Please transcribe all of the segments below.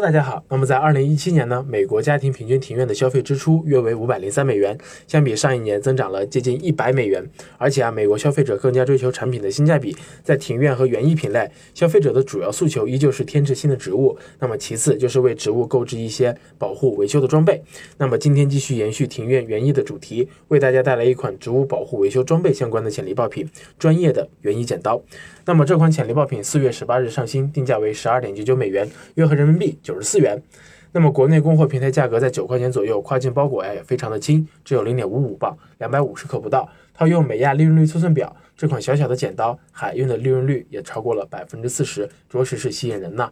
大家好。那么在二零一七年呢，美国家庭平均庭院的消费支出约为五百零三美元，相比上一年增长了接近一百美元。而且啊，美国消费者更加追求产品的性价比，在庭院和园艺品类，消费者的主要诉求依旧是添置新的植物，那么其次就是为植物购置一些保护维修的装备。那么今天继续延续庭院园艺的主题，为大家带来一款植物保护维修装备相关的潜力爆品——专业的园艺剪刀。那么这款潜力爆品四月十八日上新，定价为十二点九九美元，约合人民币九十四元。那么国内供货平台价格在九块钱左右，跨境包裹呀也非常的轻，只有零点五五磅，两百五十克不到。套用美亚利润率测算表，这款小小的剪刀海运的利润率也超过了百分之四十，着实是吸引人呐。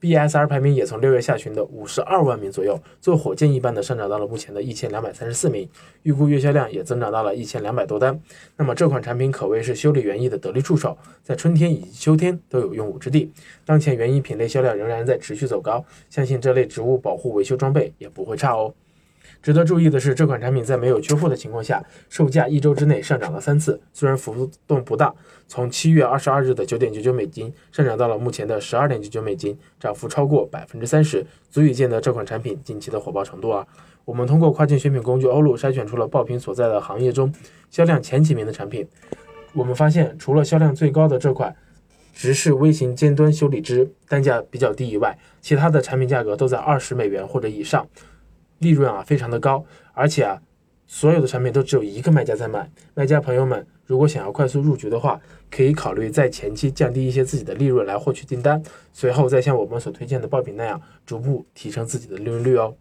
BSR 排名也从六月下旬的五十二万名左右，做火箭一般的上涨到了目前的一千两百三十四名，预估月销量也增长到了一千两百多单。那么这款产品可谓是修理园艺的得力助手，在春天以及秋天都有用武之地。当前园艺品类销量仍然在持续走高，相信这类植物保护维修装备也不会差哦。值得注意的是，这款产品在没有缺货的情况下，售价一周之内上涨了三次，虽然浮动不大，从七月二十二日的九点九九美金上涨到了目前的十二点九九美金，涨幅超过百分之三十，足以见得这款产品近期的火爆程度啊！我们通过跨境选品工具欧路筛选出了爆品所在的行业中销量前几名的产品，我们发现，除了销量最高的这款直式微型尖端修理支单价比较低以外，其他的产品价格都在二十美元或者以上。利润啊非常的高，而且啊，所有的产品都只有一个卖家在卖。卖家朋友们，如果想要快速入局的话，可以考虑在前期降低一些自己的利润来获取订单，随后再像我们所推荐的爆品那样，逐步提升自己的利润率哦。